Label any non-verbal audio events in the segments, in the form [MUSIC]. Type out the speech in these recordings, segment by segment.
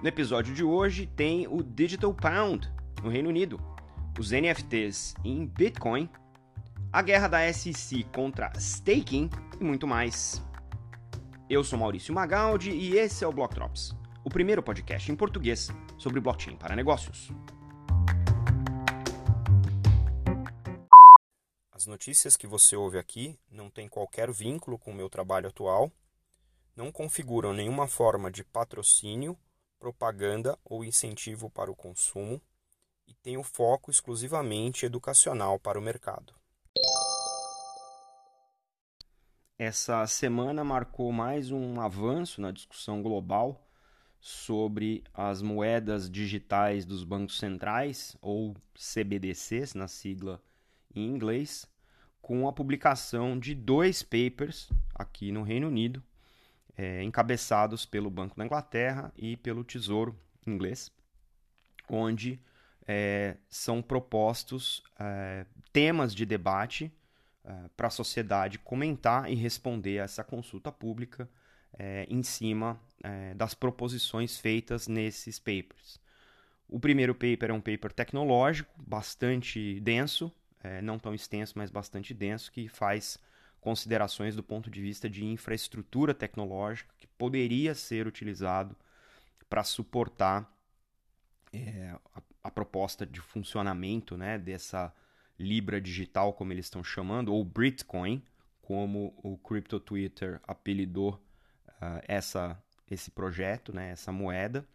No episódio de hoje tem o Digital Pound no Reino Unido, os NFTs em Bitcoin, a guerra da SEC contra staking e muito mais. Eu sou Maurício Magaldi e esse é o Block Drops, o primeiro podcast em português sobre blockchain para negócios. As notícias que você ouve aqui não têm qualquer vínculo com o meu trabalho atual, não configuram nenhuma forma de patrocínio propaganda ou incentivo para o consumo e tem o foco exclusivamente educacional para o mercado. Essa semana marcou mais um avanço na discussão global sobre as moedas digitais dos bancos centrais, ou CBDCs, na sigla em inglês, com a publicação de dois papers aqui no Reino Unido é, encabeçados pelo Banco da Inglaterra e pelo Tesouro inglês, onde é, são propostos é, temas de debate é, para a sociedade comentar e responder a essa consulta pública é, em cima é, das proposições feitas nesses papers. O primeiro paper é um paper tecnológico, bastante denso, não tão extenso, mas bastante denso, que faz considerações do ponto de vista de infraestrutura tecnológica que poderia ser utilizado para suportar é, a, a, proposta de funcionamento né, dessa Libra digital, como eles estão chamando, ou Bitcoin, como o Crypto Twitter apelidou uh, essa, esse projeto, né, essa moeda.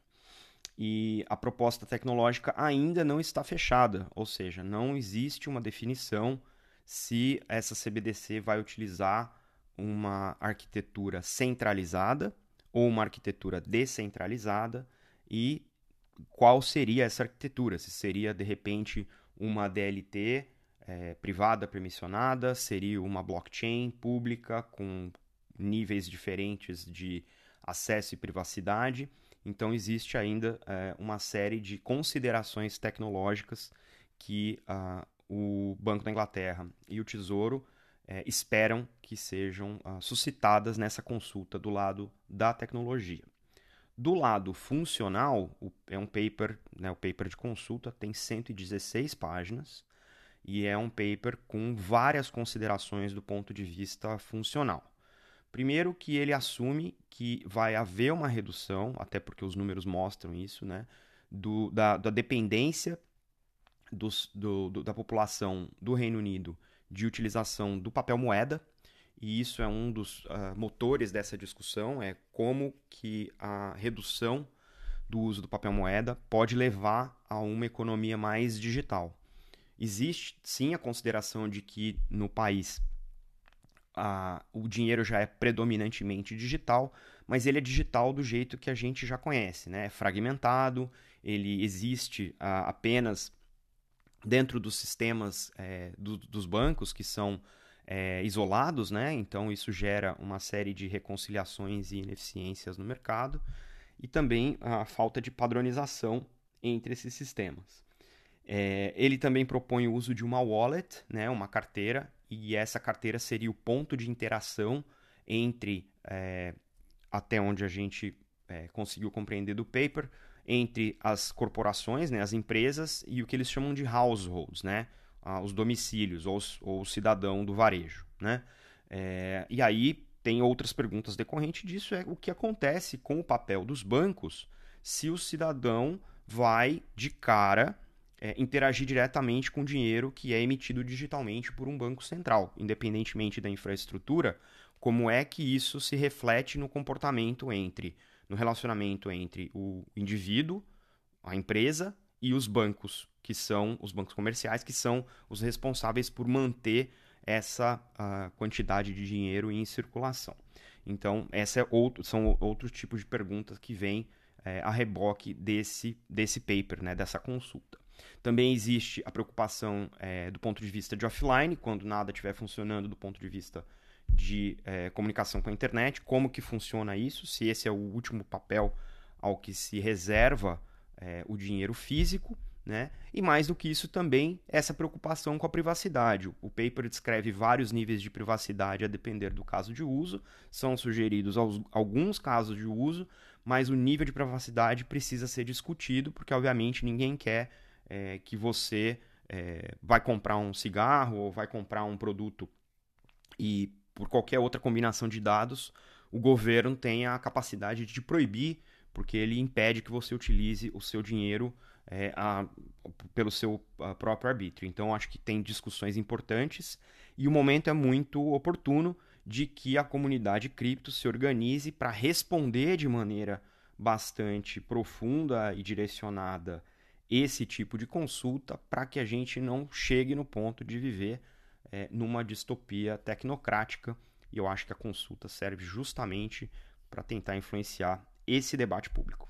E a proposta tecnológica ainda não está fechada, ou seja, não existe uma definição se essa CBDC vai utilizar uma arquitetura centralizada ou uma arquitetura descentralizada e qual seria essa arquitetura? Se seria de repente uma DLT é, privada permissionada, seria uma blockchain pública com níveis diferentes de acesso e privacidade. Então existe ainda é, uma série de considerações tecnológicas que uh, o Banco da Inglaterra e o Tesouro é, esperam que sejam uh, suscitadas nessa consulta do lado da tecnologia. Do lado funcional, o, é um paper, né, o paper de consulta tem 116 páginas e é um paper com várias considerações do ponto de vista funcional. Primeiro que ele assume que vai haver uma redução, até porque os números mostram isso, né, do, da, da dependência do, do, da população do Reino Unido de utilização do papel moeda, e isso é um dos uh, motores dessa discussão, é como que a redução do uso do papel moeda pode levar a uma economia mais digital. Existe sim a consideração de que no país uh, o dinheiro já é predominantemente digital, mas ele é digital do jeito que a gente já conhece, né? É fragmentado, ele existe uh, apenas dentro dos sistemas é, do, dos bancos que são é, isolados, né? então isso gera uma série de reconciliações e ineficiências no mercado e também a falta de padronização entre esses sistemas. É, ele também propõe o uso de uma wallet, né, uma carteira, e essa carteira seria o ponto de interação entre, é, até onde a gente é, conseguiu compreender do paper, entre as corporações, né, as empresas, e o que eles chamam de households, né, os domicílios ou, ou o cidadão do varejo. Né? É, e aí tem outras perguntas decorrentes disso, é o que acontece com o papel dos bancos se o cidadão vai de cara é, interagir diretamente com o dinheiro que é emitido digitalmente por um banco central, independentemente da infraestrutura, como é que isso se reflete no comportamento entre no relacionamento entre o indivíduo, a empresa e os bancos, que são os bancos comerciais, que são os responsáveis por manter essa uh, quantidade de dinheiro em circulação. Então, essa é outro, são outros tipos de perguntas que vêm é, a reboque desse, desse paper, né, dessa consulta. Também existe a preocupação é, do ponto de vista de offline, quando nada estiver funcionando do ponto de vista de é, comunicação com a internet, como que funciona isso, se esse é o último papel ao que se reserva é, o dinheiro físico, Né? E mais do que isso também, essa preocupação com a privacidade. O paper descreve vários níveis de privacidade a depender do caso de uso, são sugeridos alguns casos de uso, mas o nível de privacidade precisa ser discutido, porque obviamente ninguém quer é, que você é, vai comprar um cigarro ou vai comprar um produto e por qualquer outra combinação de dados, o governo tenha a capacidade de proibir, porque ele impede que você utilize o seu dinheiro é, a, pelo seu a, próprio arbítrio. Então, acho que tem discussões importantes e o momento é muito oportuno de que a comunidade cripto se organize para responder de maneira bastante profunda e direcionada esse tipo de consulta para que a gente não chegue no ponto de viver é, numa distopia tecnocrática. E eu acho que a consulta serve justamente para tentar influenciar esse debate público.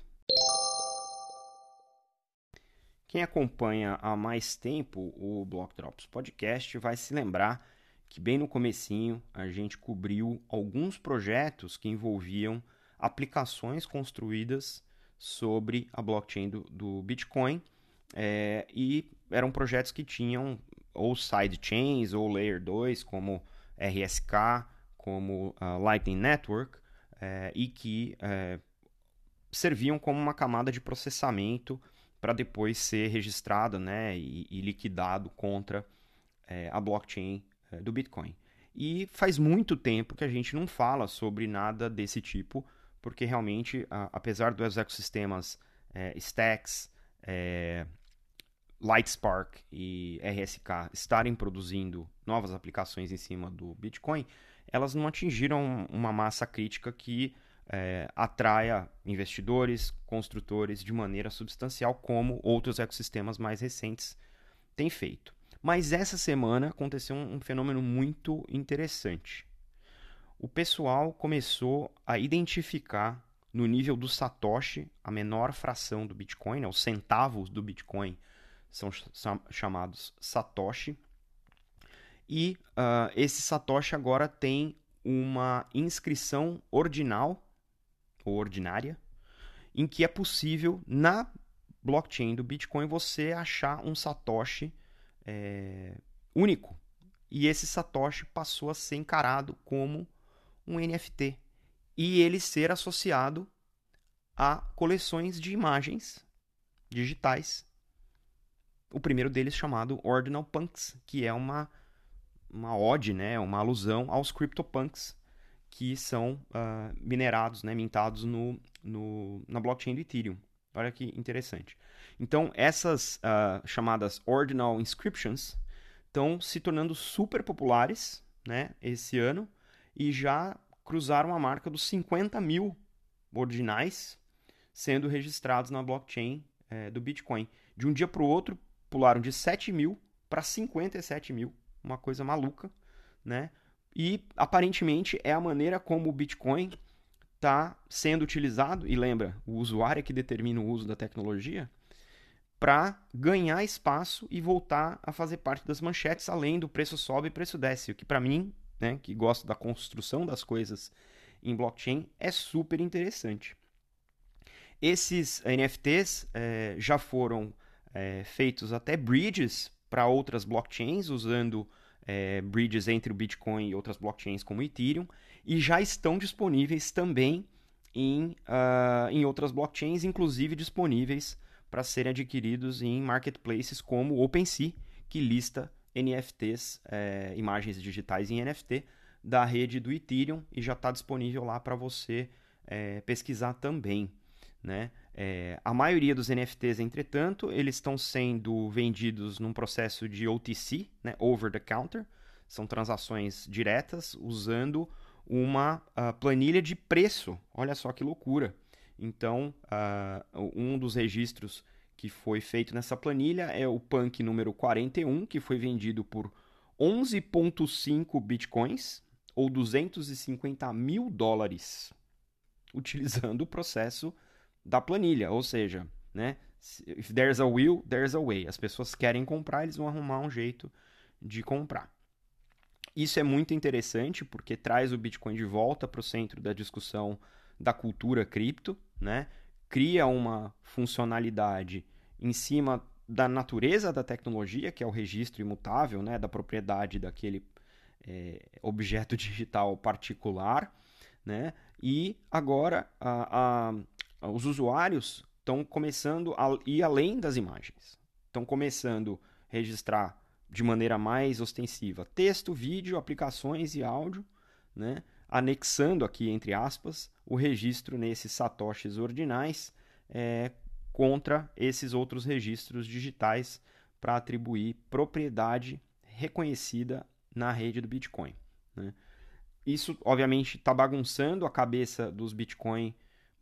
Quem acompanha há mais tempo o Block Drops Podcast vai se lembrar que bem no comecinho a gente cobriu alguns projetos que envolviam aplicações construídas sobre a blockchain do, do Bitcoin é, e eram projetos que tinham ou sidechains ou layer 2 como RSK, como uh, Lightning Network é, e que é, serviam como uma camada de processamento para depois ser registrado né, e, e liquidado contra é, a blockchain do Bitcoin. E faz muito tempo que a gente não fala sobre nada desse tipo, porque realmente, a, apesar dos ecossistemas Stacks, Lightspark e RSK estarem produzindo novas aplicações em cima do Bitcoin, elas não atingiram uma massa crítica que é, atraia investidores, construtores de maneira substancial, como outros ecossistemas mais recentes têm feito. Mas essa semana aconteceu um, fenômeno muito interessante. O pessoal começou a identificar no nível do Satoshi, a menor fração do Bitcoin, né, os centavos do Bitcoin são chamados Satoshi. E uh, esse Satoshi agora tem uma inscrição ordinal ou ordinária, em que é possível, na blockchain do Bitcoin, você achar um Satoshi é, único. E esse Satoshi passou a ser encarado como um NFT. E ele ser associado a coleções de imagens digitais. O primeiro deles chamado Ordinal Punks, que é uma, uma ode, né, uma alusão aos CryptoPunks, que são uh, minerados, né, mintados no, no, na blockchain do Ethereum. Olha que interessante. Então, essas uh, chamadas Ordinal Inscriptions estão se tornando super populares né, esse ano e já cruzaram a marca dos 50 mil ordinais sendo registrados na blockchain é, do Bitcoin. De um dia para o outro, pularam de 7 mil para 57 mil. Uma coisa maluca, né? E aparentemente é a maneira como o Bitcoin está sendo utilizado, e lembra, o usuário é que determina o uso da tecnologia, para ganhar espaço e voltar a fazer parte das manchetes, além do preço sobe e preço desce, o que para mim, né, que gosto da construção das coisas em blockchain, é super interessante. Esses NFTs é, já foram é, feitos até bridges para outras blockchains, usando é, bridges entre o Bitcoin e outras blockchains como o Ethereum, e já estão disponíveis também em, uh, em outras blockchains, inclusive disponíveis para serem adquiridos em marketplaces como OpenSea, que lista NFTs, é, imagens digitais em NFT, da rede do Ethereum e já está disponível lá para você é, pesquisar também. Né? É, a maioria dos NFTs, entretanto, eles estão sendo vendidos num processo de OTC, né? over the counter, são transações diretas usando uma uh, planilha de preço. Olha só que loucura! Então, uh, um dos registros que foi feito nessa planilha é o Punk número 41, que foi vendido por 11,5 bitcoins ou 250 mil dólares, utilizando o processo da planilha, ou seja, né? If there's a will, there's a way. As pessoas querem comprar, eles vão arrumar um jeito de comprar. Isso é muito interessante porque traz o Bitcoin de volta para o centro da discussão da cultura cripto, né? Cria uma funcionalidade em cima da natureza da tecnologia, que é o registro imutável né, da propriedade daquele é, objeto [LAUGHS] digital particular, né? E agora a, a, os usuários estão começando a ir além das imagens. Estão começando a registrar de maneira mais ostensiva texto, vídeo, aplicações e áudio, né? anexando aqui, entre aspas, o registro nesses satoshis ordinais é, contra esses outros registros digitais para atribuir propriedade reconhecida na rede do Bitcoin. Né? Isso, obviamente, está bagunçando a cabeça dos Bitcoin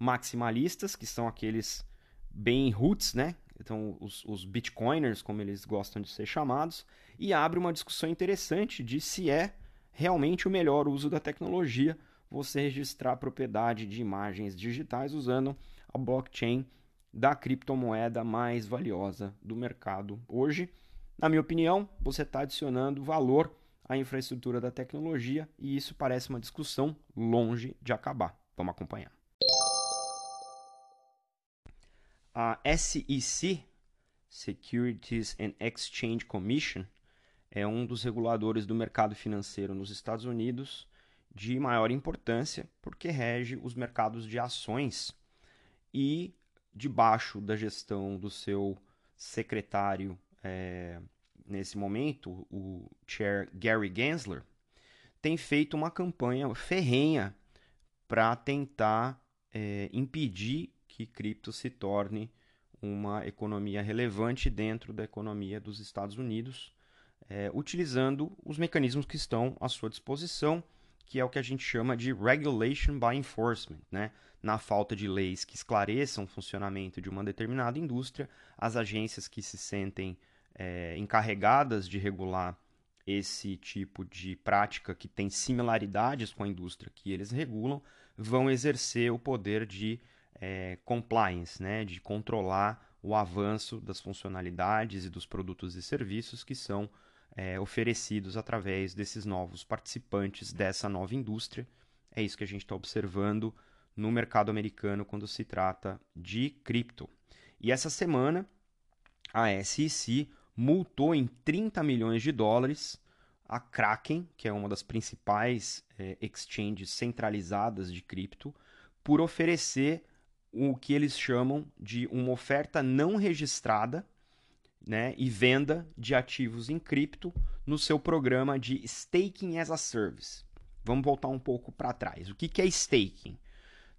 maximalistas, que são aqueles bem roots, né? Então, os, os Bitcoiners, como eles gostam de ser chamados, e abre uma discussão interessante de se é realmente o melhor uso da tecnologia você registrar propriedade de imagens digitais usando a blockchain da criptomoeda mais valiosa do mercado hoje. Na minha opinião, você está adicionando valor à infraestrutura da tecnologia e isso parece uma discussão longe de acabar. Vamos acompanhar. A SEC, Securities and Exchange Commission, é um dos reguladores do mercado financeiro nos Estados Unidos de maior importância, porque rege os mercados de ações e debaixo da gestão do seu secretário é, nesse momento, o chair Gary Gensler, tem feito uma campanha ferrenha para tentar é, impedir que cripto se torne uma economia relevante dentro da economia dos Estados Unidos, é, utilizando os mecanismos que estão à sua disposição, que é o que a gente chama de regulation by enforcement, né? na falta de leis que esclareçam o funcionamento de uma determinada indústria, as agências que se sentem é, encarregadas de regular esse tipo de prática que tem similaridades com a indústria que eles regulam, vão exercer o poder de é, compliance, né, de controlar o avanço das funcionalidades e dos produtos e serviços que são é, oferecidos através desses novos participantes dessa nova indústria. É isso que a gente está observando no mercado americano quando se trata de cripto. E essa semana a SEC multou em 30 milhões de dólares a Kraken, que é uma das principais é, exchanges centralizadas de cripto, por oferecer o que eles chamam de uma oferta não registrada né, e venda de ativos em cripto no seu programa de Staking as a Service. Vamos voltar um pouco para trás. O que, que é staking?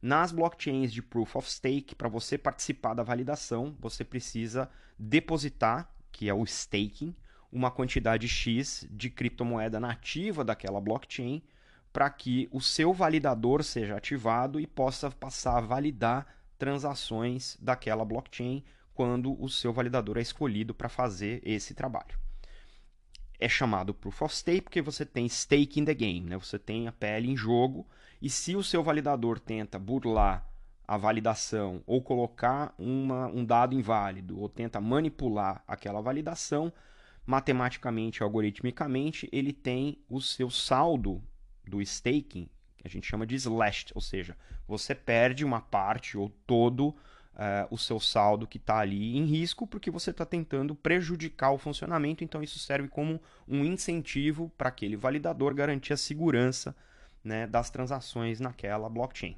Nas blockchains de Proof of Stake, para você participar da validação, você precisa depositar, que é o staking, uma quantidade X de criptomoeda nativa daquela blockchain para que o seu validador seja ativado e possa passar a validar transações daquela blockchain quando o seu validador é escolhido para fazer esse trabalho. É chamado Proof of Stake porque você tem stake in the game, né? você tem a pele em jogo e se o seu validador tenta burlar a validação ou colocar uma, um dado inválido ou tenta manipular aquela validação, matematicamente, algoritmicamente, ele tem o seu saldo do staking, a gente chama de slashed, ou seja, você perde uma parte ou todo uh, o seu saldo que está ali em risco porque você está tentando prejudicar o funcionamento, então isso serve como um incentivo para aquele validador garantir a segurança né, das transações naquela blockchain.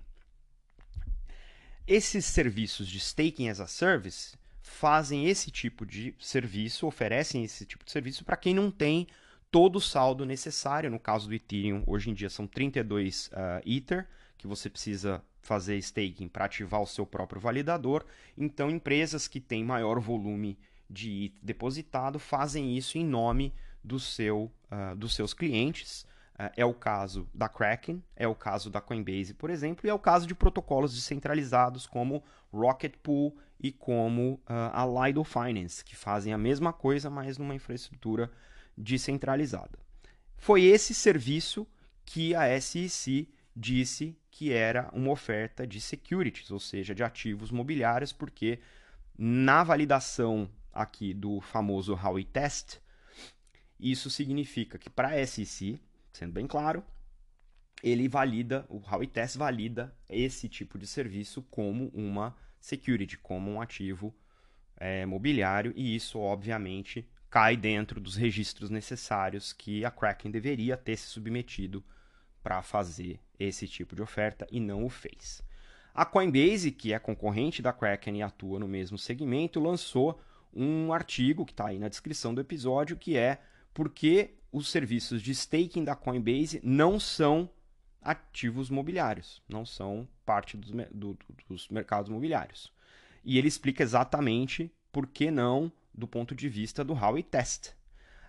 Esses serviços de staking as a service fazem esse tipo de serviço, oferecem esse tipo de serviço para quem não tem todo o saldo necessário. No caso do Ethereum, hoje em dia são 32 uh, Ether que você precisa fazer staking para ativar o seu próprio validador. Então, empresas que têm maior volume de ETH depositado fazem isso em nome do seu, uh, dos seus clientes. É, é o caso da Kraken, é o caso da Coinbase, por exemplo, e é o caso de protocolos descentralizados como Rocket Pool e como uh, a Lido Finance, que fazem a mesma coisa, mas numa infraestrutura descentralizada. Foi esse serviço que a SEC disse que era uma oferta de securities, ou seja, de ativos mobiliários, porque na validação aqui do famoso Howey Test, isso significa que para a SEC sendo bem claro, ele valida, o Howey Test valida esse tipo de serviço como uma security, como um ativo é, mobiliário e isso, obviamente, cai dentro dos registros necessários que a Kraken deveria ter se submetido para fazer esse tipo de oferta e não o fez. A Coinbase, que é concorrente da Kraken e atua no mesmo segmento, lançou um artigo que está aí na descrição do episódio, que é por que os serviços de staking da Coinbase não são ativos mobiliários, não são parte dos, do, dos mercados mobiliários. E ele explica exatamente por que não do ponto de vista do Howey Test.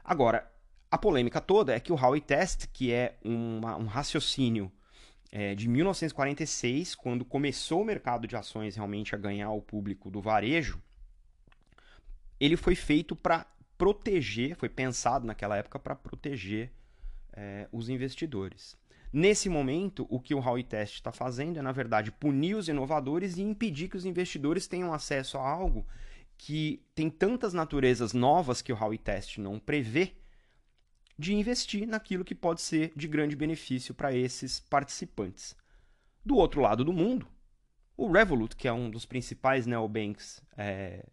Agora, a polêmica toda é que o Howey Test, que é uma, um raciocínio é, de 1946, quando começou o mercado de ações realmente a ganhar o público do varejo, ele foi feito para proteger, foi pensado naquela época para proteger é, os investidores. Nesse momento, o que o Howey Test está fazendo é, na verdade, punir os inovadores e impedir que os investidores tenham acesso a algo que tem tantas naturezas novas que o Howey Test não prevê, de investir naquilo que pode ser de grande benefício para esses participantes. Do outro lado do mundo, o Revolut, que é um dos principais neobanks é,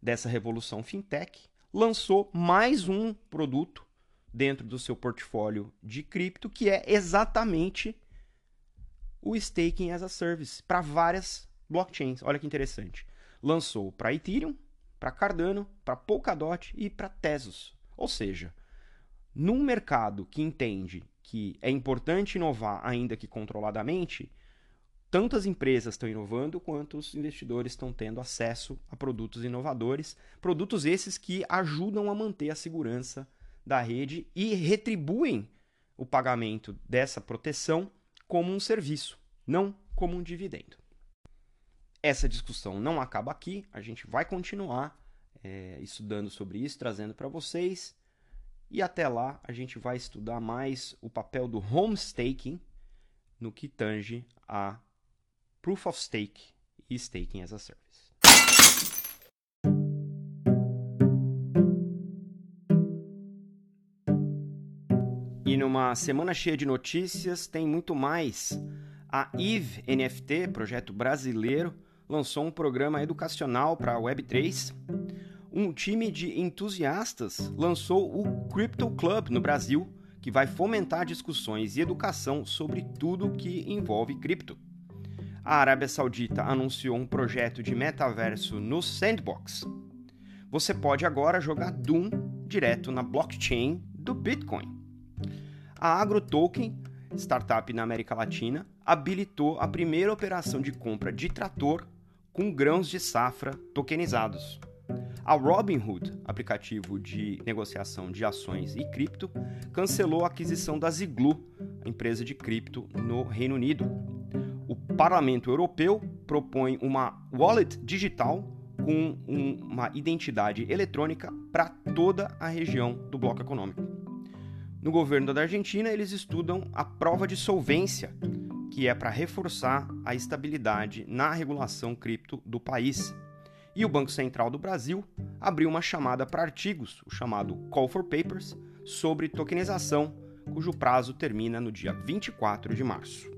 dessa revolução fintech, lançou mais um produto dentro do seu portfólio de cripto, que é exatamente o staking as a service para várias blockchains. Olha que interessante. Lançou para Ethereum, para Cardano, para Polkadot e para Tezos. Ou seja, num mercado que entende que é importante inovar, ainda que controladamente, tanto as empresas estão inovando quanto os investidores estão tendo acesso a produtos inovadores, produtos esses que ajudam a manter a segurança da rede e retribuem o pagamento dessa proteção como um serviço, não como um dividendo. Essa discussão não acaba aqui, a gente vai continuar é, estudando sobre isso, trazendo para vocês. E até lá a gente vai estudar mais o papel do home staking no que tange a proof of stake e staking as a service. E numa semana cheia de notícias, tem muito mais. A EVE NFT, projeto brasileiro, lançou um programa educacional para a Web3. Um time de entusiastas lançou o Crypto Club no Brasil, que vai fomentar discussões e educação sobre tudo que envolve cripto. A Arábia Saudita anunciou um projeto de metaverso no Sandbox. Você pode agora jogar Doom direto na blockchain do Bitcoin. A AgroToken, startup na América Latina, habilitou a primeira operação de compra de trator com grãos de safra tokenizados. A Robinhood, aplicativo de negociação de ações e cripto, cancelou a aquisição da Ziglu, empresa de cripto no Reino Unido. O Parlamento Europeu propõe uma wallet digital com uma identidade eletrônica para toda a região do bloco econômico. No governo da Argentina, eles estudam a prova de solvência, que é para reforçar a estabilidade na regulação cripto do país. E o Banco Central do Brasil abriu uma chamada para artigos, o chamado Call for Papers, sobre tokenização, cujo prazo termina no dia 24 de março.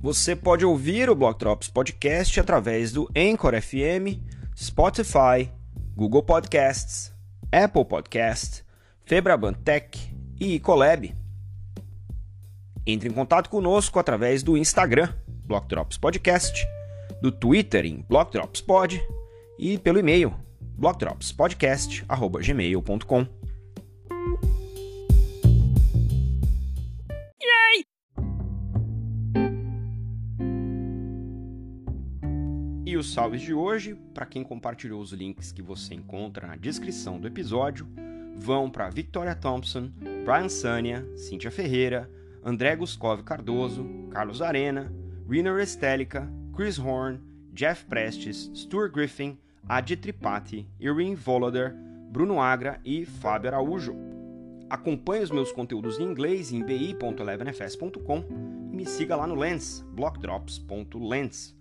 Você pode ouvir o Block Drops Podcast através do Anchor FM, Spotify, Google Podcasts, Apple Podcasts, Febraban Tech e Colab. Entre em contato conosco através do Instagram, Block Drops Podcast, do Twitter em Block Drops Pod e pelo e-mail blockdropspodcast@gmail.com. os salves de hoje, para quem compartilhou os links que você encontra na descrição do episódio, vão para Victoria Thompson, Brian Sania, Cíntia Ferreira, André Guscov Cardoso, Carlos Arena, Rina Restelica, Chris Horn, Jeff Prestes, Stuart Griffin, Adi Tripathi, Irene Voloder, Bruno Agra e Fábio Araújo. Acompanhe os meus conteúdos em inglês em bi.elevenfs.com e me siga lá no Lens, blockdrops.lens.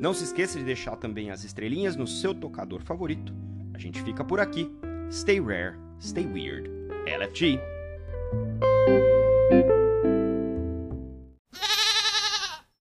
Não se esqueça de deixar também as estrelinhas no seu tocador favorito. A gente fica por aqui. Stay rare, stay weird. LFG.